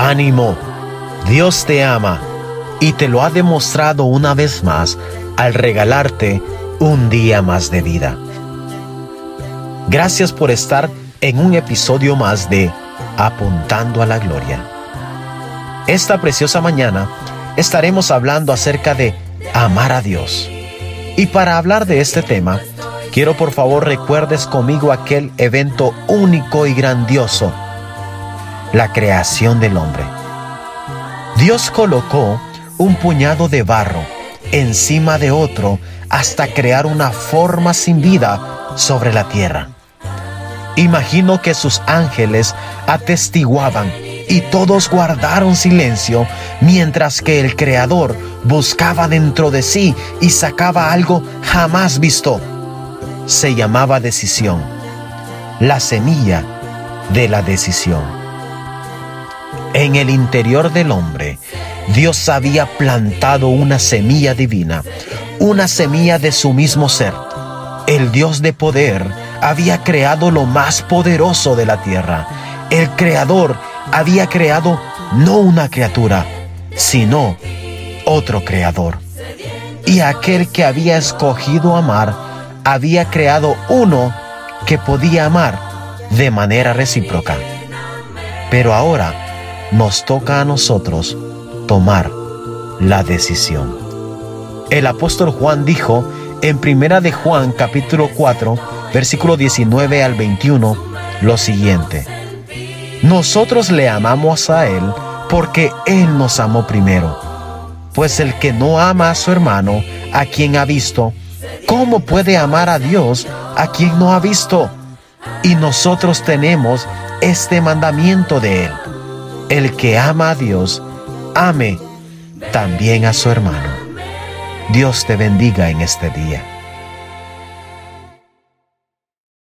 Ánimo, Dios te ama y te lo ha demostrado una vez más al regalarte un día más de vida. Gracias por estar en un episodio más de Apuntando a la Gloria. Esta preciosa mañana estaremos hablando acerca de amar a Dios. Y para hablar de este tema, quiero por favor recuerdes conmigo aquel evento único y grandioso, la creación del hombre. Dios colocó un puñado de barro encima de otro hasta crear una forma sin vida sobre la tierra. Imagino que sus ángeles atestiguaban y todos guardaron silencio mientras que el Creador buscaba dentro de sí y sacaba algo jamás visto. Se llamaba decisión, la semilla de la decisión. En el interior del hombre, Dios había plantado una semilla divina, una semilla de su mismo ser. El Dios de poder había creado lo más poderoso de la tierra. El Creador había creado no una criatura, sino otro creador. Y aquel que había escogido amar, había creado uno que podía amar de manera recíproca. Pero ahora nos toca a nosotros tomar la decisión. El apóstol Juan dijo en Primera de Juan capítulo 4, versículo 19 al 21 lo siguiente: nosotros le amamos a Él porque Él nos amó primero. Pues el que no ama a su hermano, a quien ha visto, ¿cómo puede amar a Dios a quien no ha visto? Y nosotros tenemos este mandamiento de Él. El que ama a Dios, ame también a su hermano. Dios te bendiga en este día.